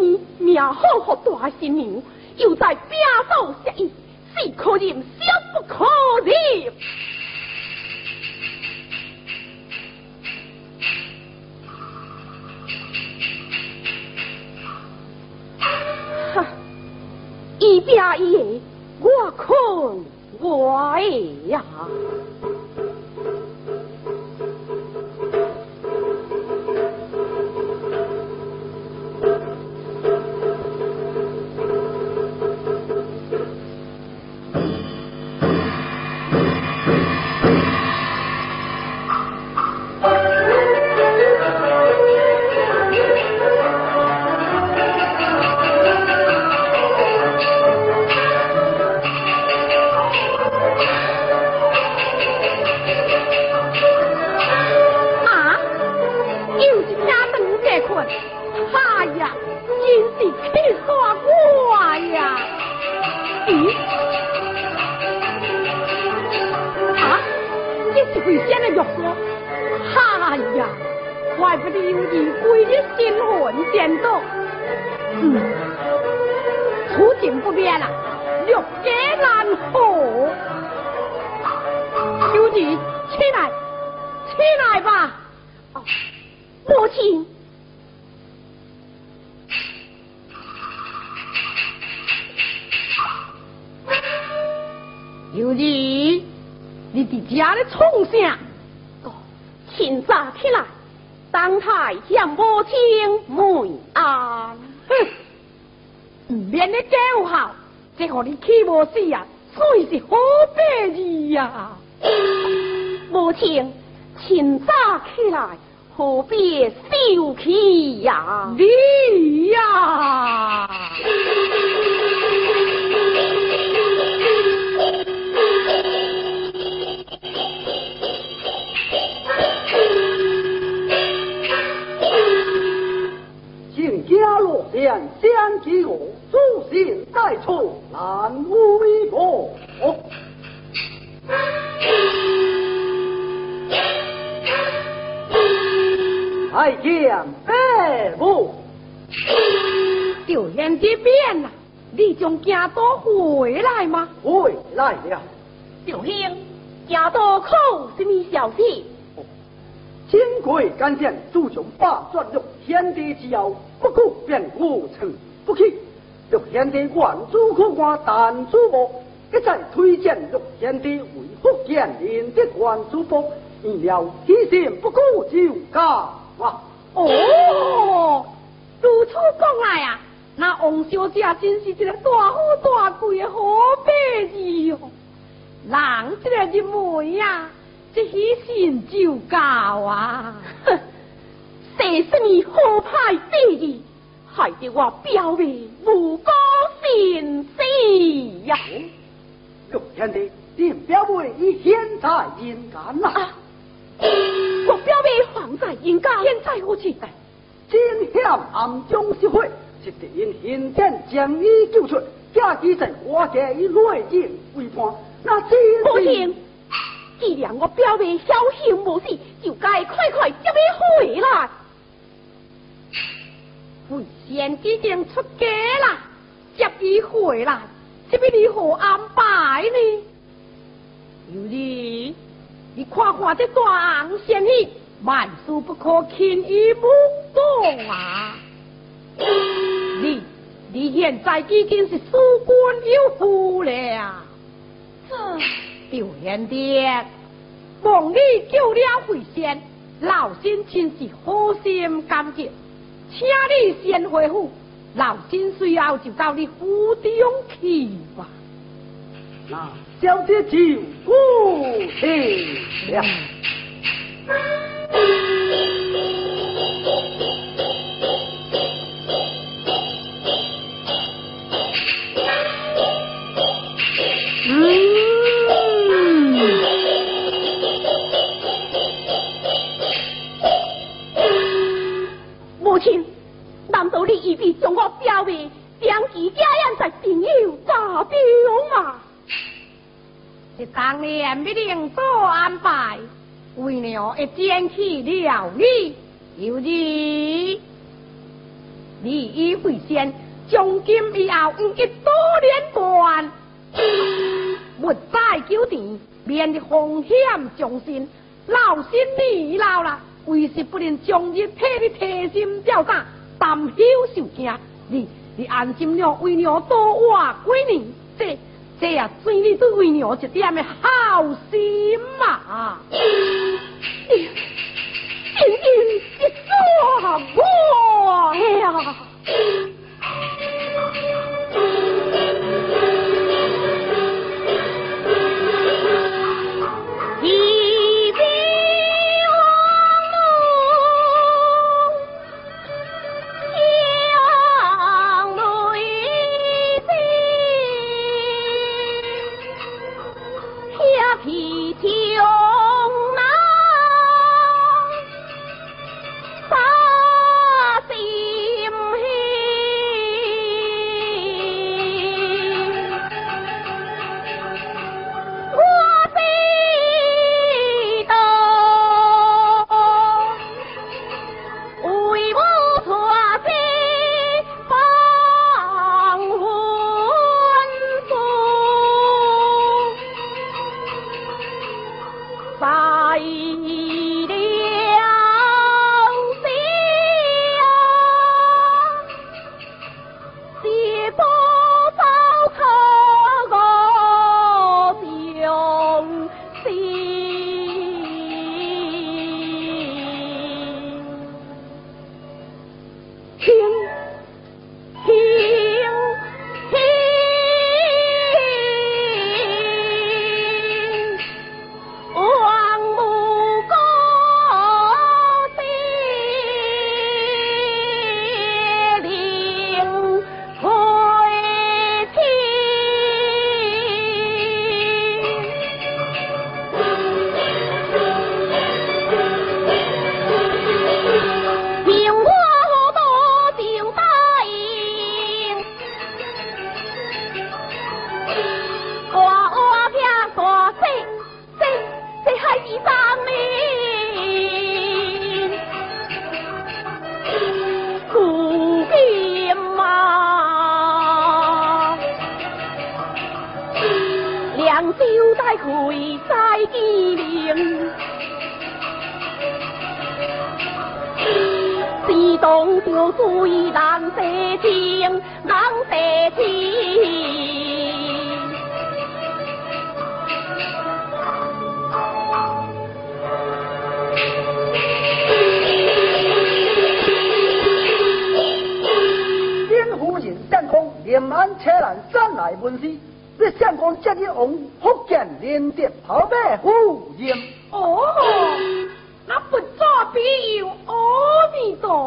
你命好好大新娘，又在边手下意，是可忍，小不可忍。哈，一边一，我困我的呀。起来，起来吧！哦，母亲，有你，你伫家咧创啥？哦，清早起来，当太向母亲问安。唔免咧叫好，这互你气无死啊，算是好白日呀。母亲，请早起来，何必受气呀？你呀！请家落殿相及我，诸信在处难为我。太监白母，就连这边呐，你将家都回来吗？回来了。小兄，家都口什么消息？金贵干将主将把转入天地之后，不顾便无城不去。六天地万主可观，但主母一再推荐六天地为福建人的关主公，意料提心不顾就嫁啊！哦，如此讲来啊，那王小姐真是一个大富大贵的好白日哦。人这个认为呀，这喜心就高啊！哼，谁是你好派白日，害得我表妹无辜心死呀！欲天的定表妹已现在人间啦。啊，我表妹放在人家，现在何去？真险暗中失火，是敌人行天将伊救出，假期在我家以内应为伴，那真不行，既然我表妹侥幸无事，就该快快接伊回来。为先已经出家啦，接伊回来，这边如何安排呢？有你，你看看这大红仙女，万事不可轻易目动啊！你，你现在已经是苏官有夫了，这丢贤爹，望你救了回仙，老身真是好心感激。请你先回府，老身随后就到你府中去吧。那小姐就过去了。当年必定做安排，为娘一捡起了你，有你，你已会先，从今以后不结多连贯，勿再纠缠，免得风险重心。老身你老了，为是不能将日替你提心吊胆，担忧受惊。你你安心了，为娘多活几年，这。这呀，真你都为娘一点的好心嘛！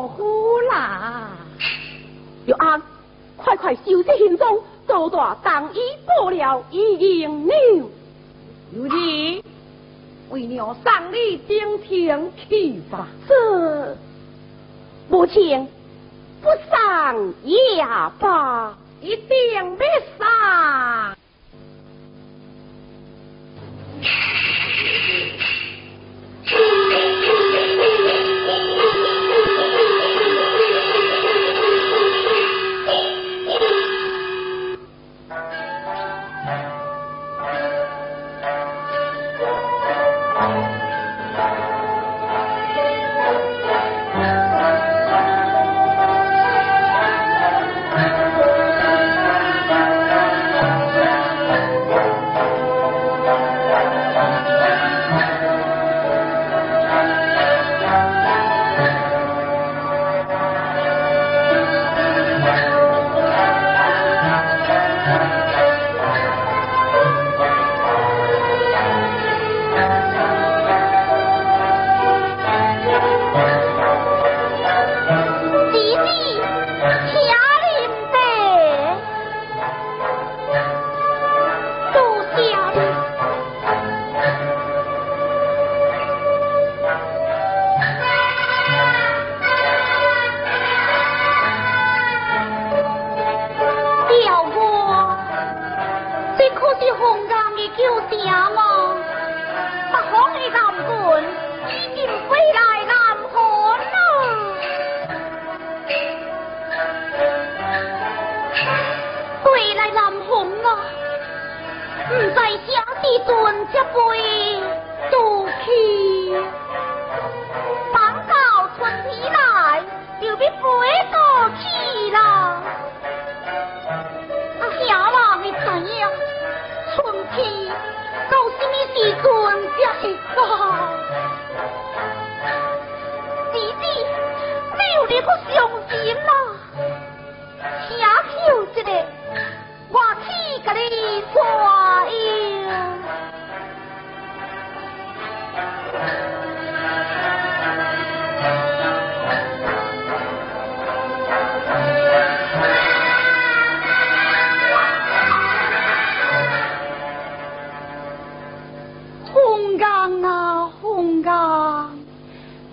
苦啦。玉安，快快收拾行踪，做大当衣布了，已经了。如今为了送你登天去吧。是，母亲不上也罢，一定不上。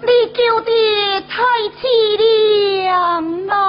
你叫的太凄凉了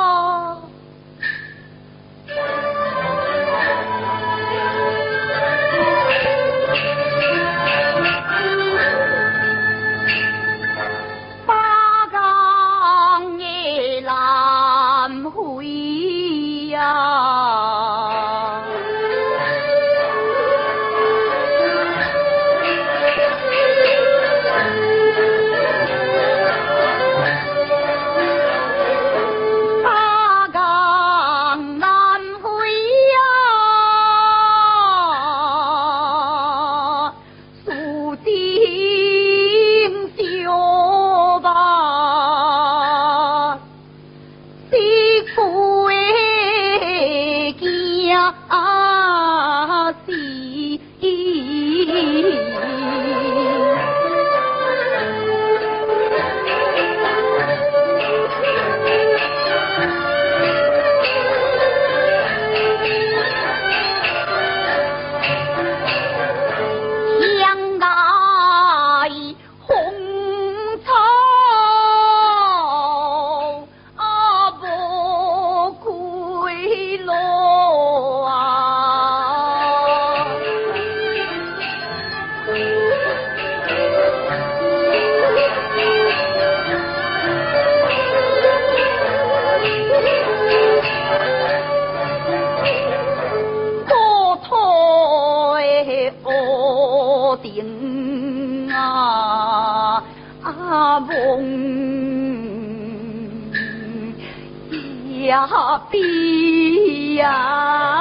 呀，比呀。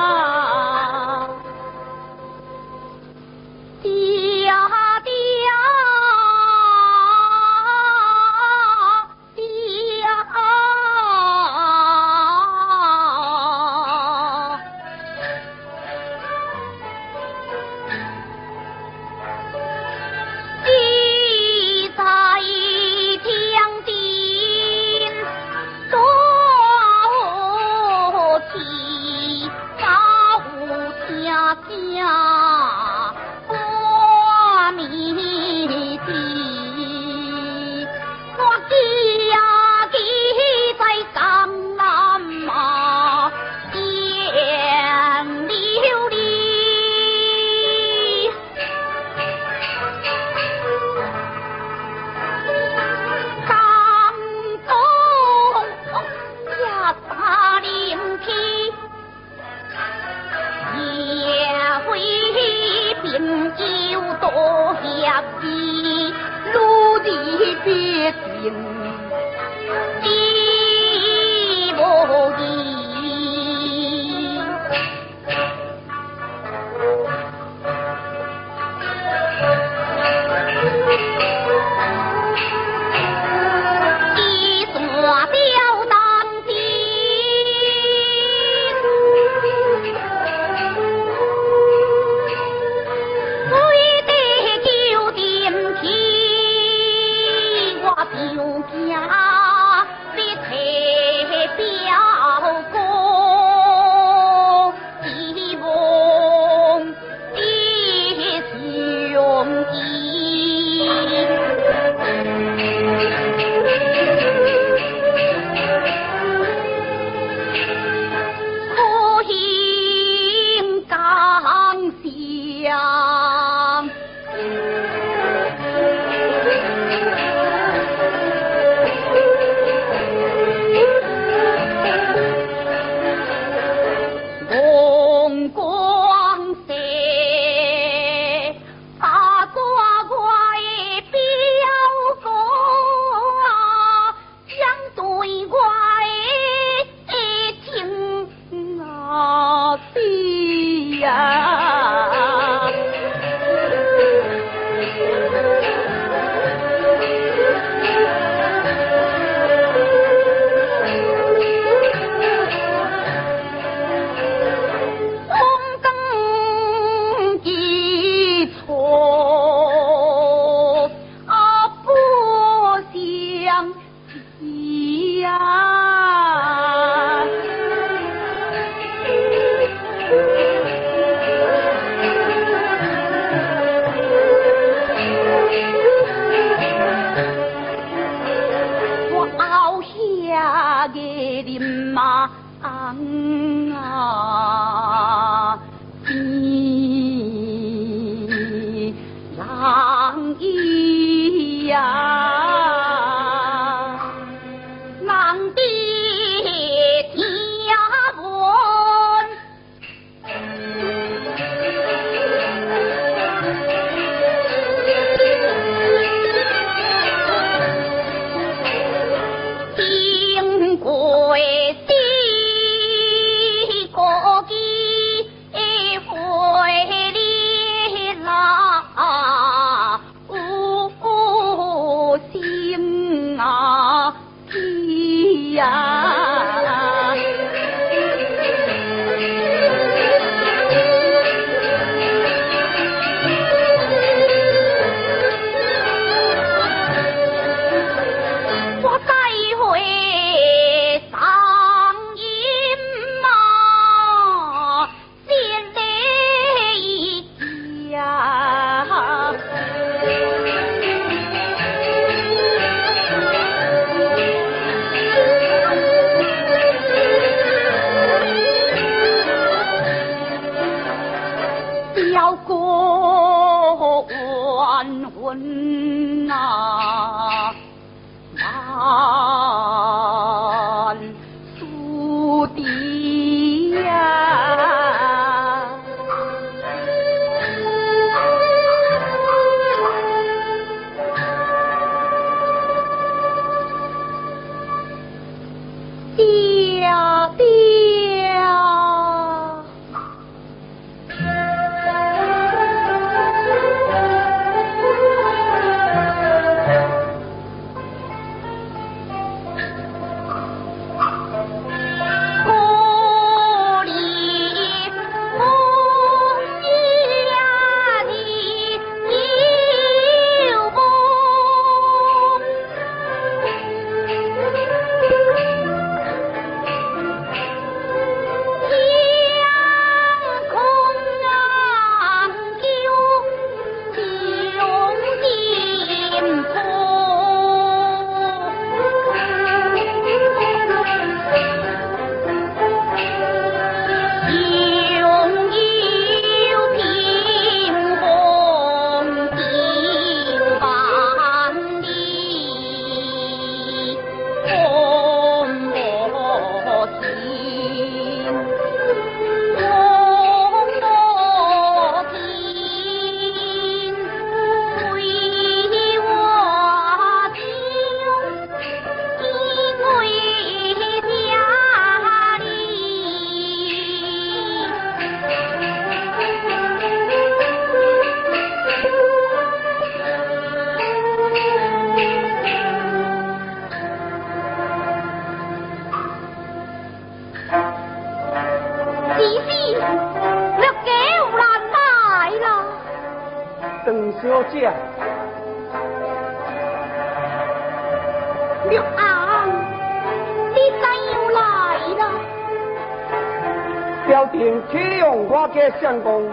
用我嘅相公，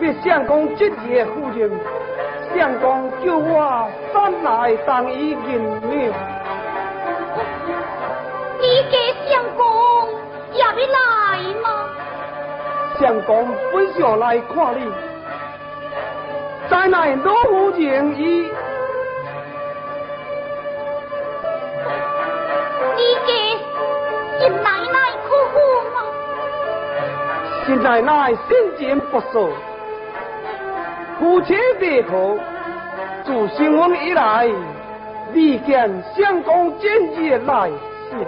为相公职业夫人，相公叫我三来当伊银庙。你嘅相公也要来吗？相公本想来看你，再乃老夫人伊。奶奶心情不爽，夫妻别合，自新婚以来，未见相公今日来信。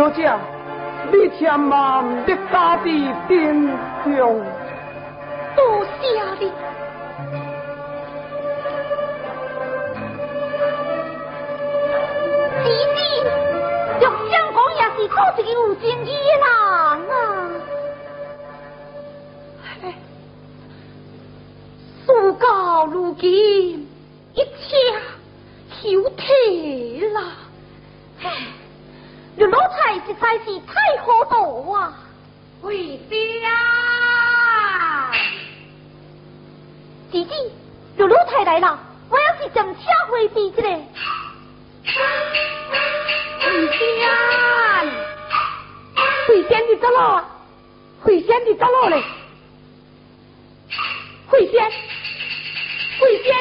小姐，你千万得家地点中。多谢你。弟弟，玉相公也是做一个有正义的人啊！哎事到如今，一切休退了。唉，这老太实在是太糊涂啊！回家。弟弟，这老太来了，我要去将车回避一下。回家。慧仙你走了啊？慧仙你走了嘞？慧仙，慧仙，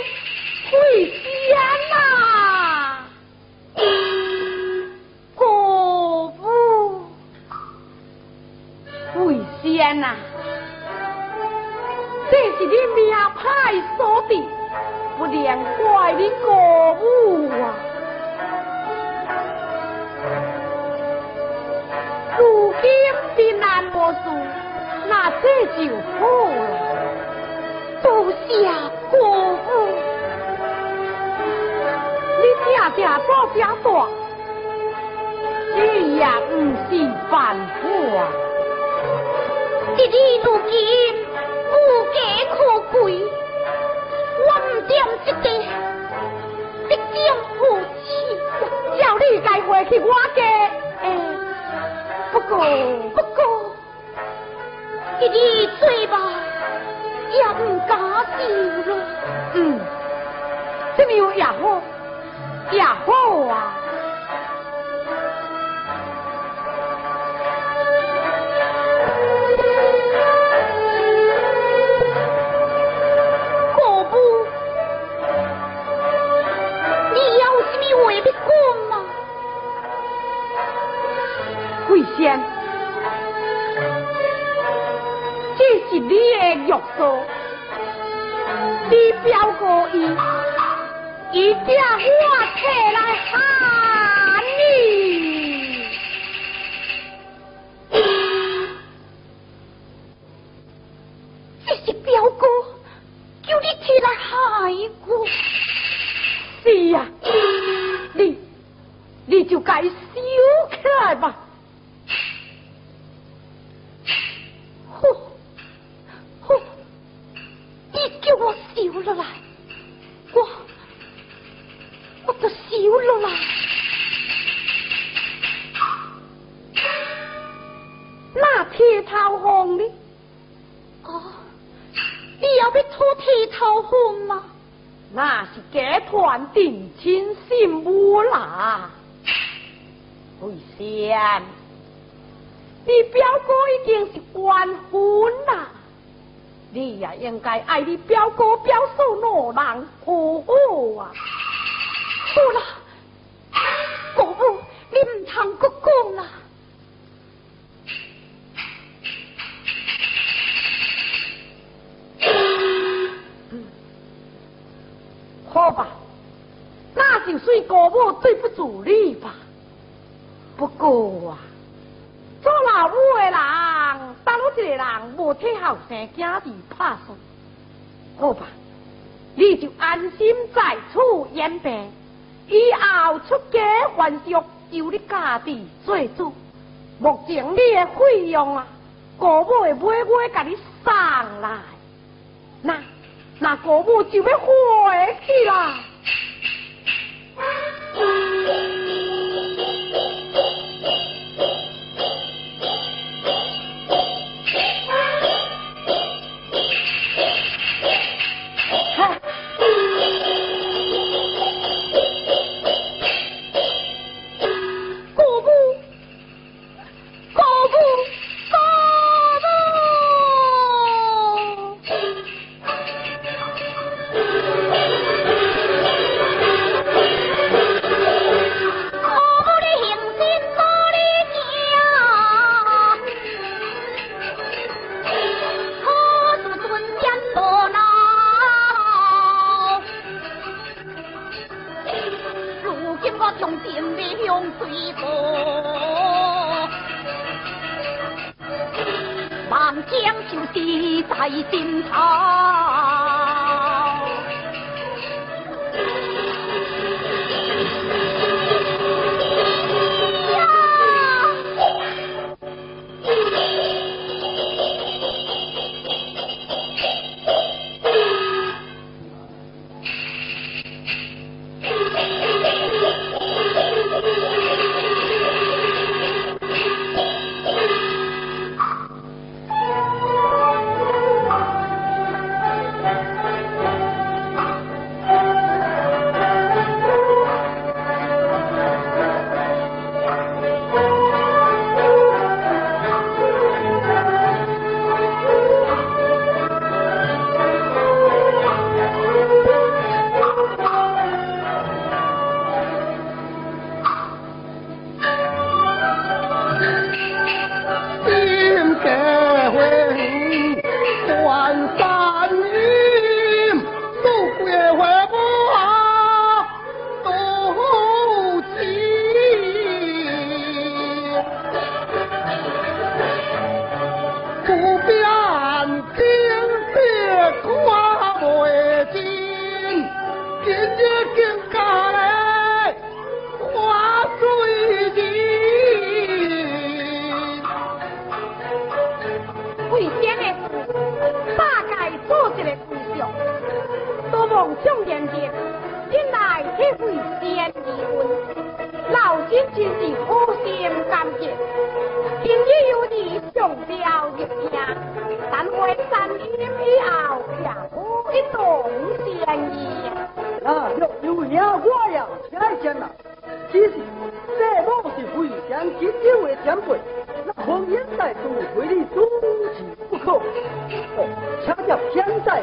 慧仙呐！国父，慧仙呐，这是你命派所的，不连怪你国父啊！如今的难无事，那这就好了。多谢国父，你正正做正大，这也不是办法。弟弟如今回去我家。哎，不过不过，弟弟嘴巴也唔敢受了。嗯，这么有也好，也好仙，这是你的玉嫂，你表哥伊，伊叫我起来喊爱你表哥表嫂两人恶恶啊！好了，姑母，你唔通咁讲啦。嗯，好吧，那就算姑母对不住你吧。不过啊，做老母的人，打落一个人，无替后生家地拍算。好吧，你就安心在此养病，以后出家还俗，由你家己做主。目前你的费用啊，国母会每月甲你送来，那那国母就要回去啦。将就是在心头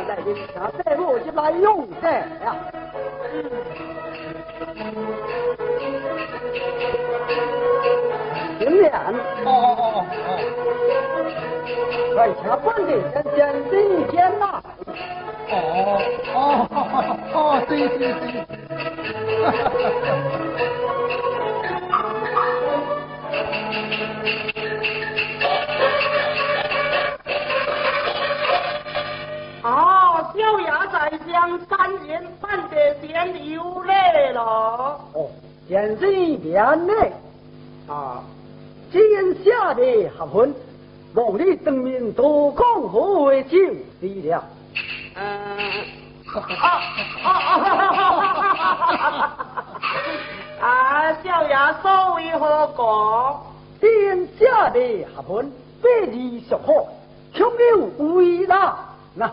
带的啥？带路就来用的呀。洗脸。哦哦哦哦哦。来吃饭的先先先先呐。哦哦，哦对对对。哈哈。那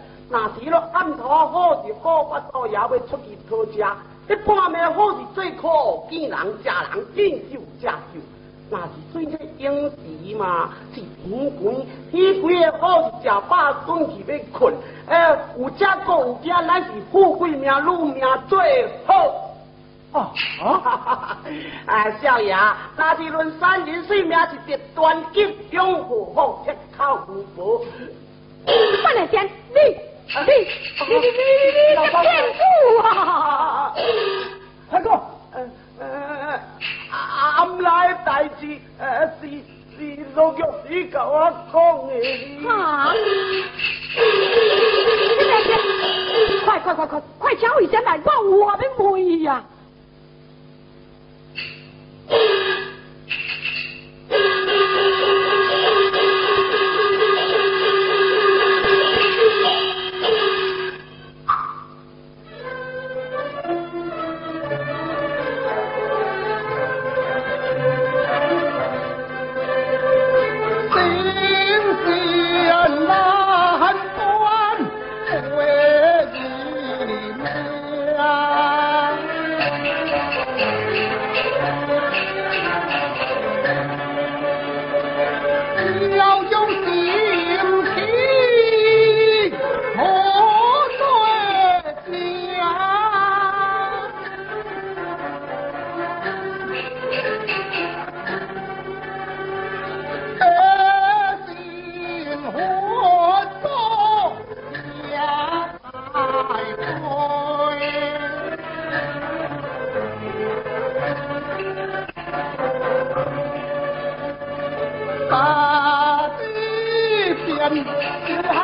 那是了暗头好是好，我倒也要出去讨食，一半暝好是最可见人食人，见酒食酒。那是最这应时嘛，是天官，天官的好是食饱转去要困。哎，有这个有家，咱是富贵命、禄命最好。哦，哎，少爷，那是论三人性命是极端吉，中富好，吃口无薄。范连仙，你你你你你你骗子啊！快哥，呃呃，俺来代志，呃是是陆玉师甲我讲的。啊！快快快快快交一下来，我嗯，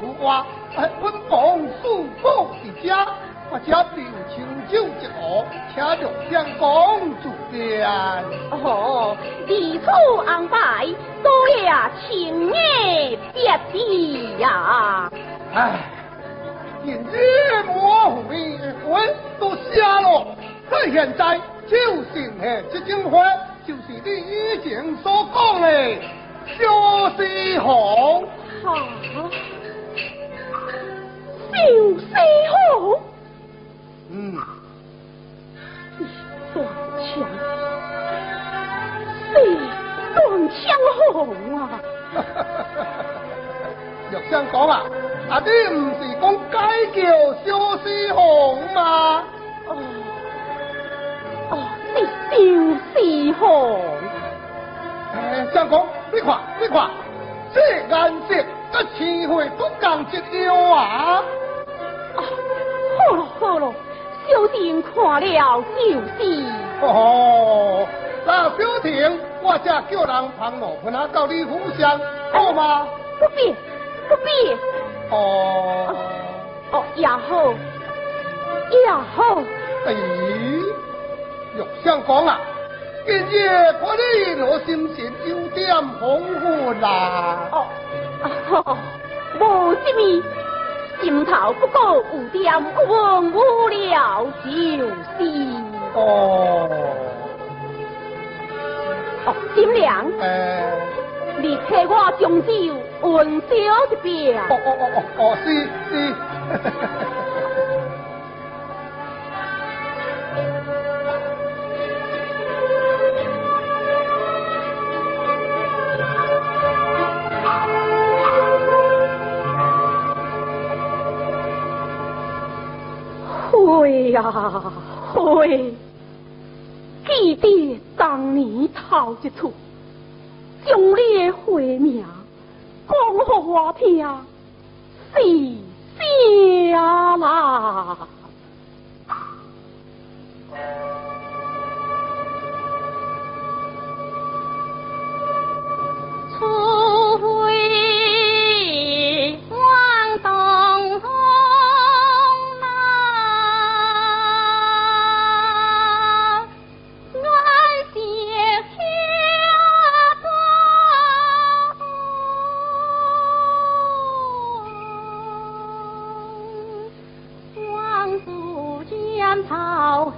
如花本王四我的家我家庭情酒一壶请六相公主的哦地主安排多了情爷别的呀。唉眼睛模糊的魂都瞎了在现在就剩下这种话就是你以前所讲的小西红。啊，嗯，一段枪，段枪红啊。若啊，啊你唔是讲街叫萧师红嘛？哦，哦，萧师红。相公，你快，你快。这颜色甲天会不共一样啊！哦，好了好了，小婷看了就是。哦，那小婷，我才叫人帮我盆啊，到你府上好吗？不必，不必。哦，哦，也好，也好。哎，玉相公啊！今日看你我心情有点恍惚啦。哦，无什么，心头不过有点恍惚了就是。哦。哦，金良。你替我将酒温烧一遍。哦哦哦哦哦，是是。呀会，记得当年头一次，将你的会名讲给我听，是啥啦？草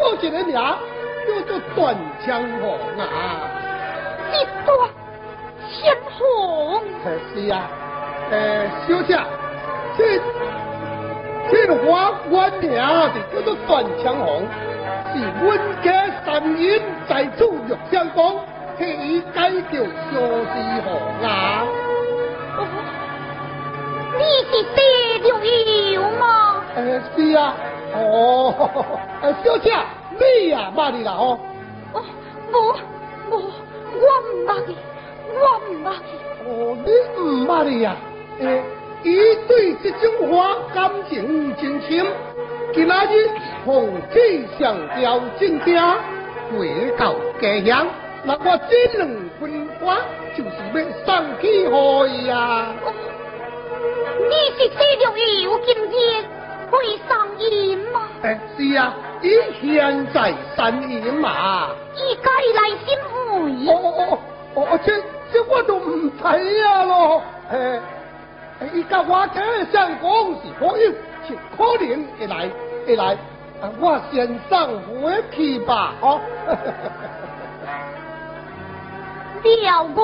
有个一个名叫做断枪红啊。一断枪红。是啊，呃，小姐，这这花官名就叫做断枪红，是阮家三人在主玉相公，替伊改叫小西红啊。你是地着油吗？呃，是啊，哦，呃，小姐，你呀，捌你啦吼？哦，无无，我唔捌你，我唔捌你。哦，你唔捌你呀？诶，伊对这种花感情真深，今仔日红起上吊正正，回到家乡，那我这两分花就是要送去互伊啊。你是地着油今日会送伊吗？诶，是啊，伊现在三银嘛。伊该来心会。哦哦哦哦，这这我都唔知啊咯。诶，伊甲我家相公是好友，是可能会来会来。啊，我先送回去吧，哦。表哥。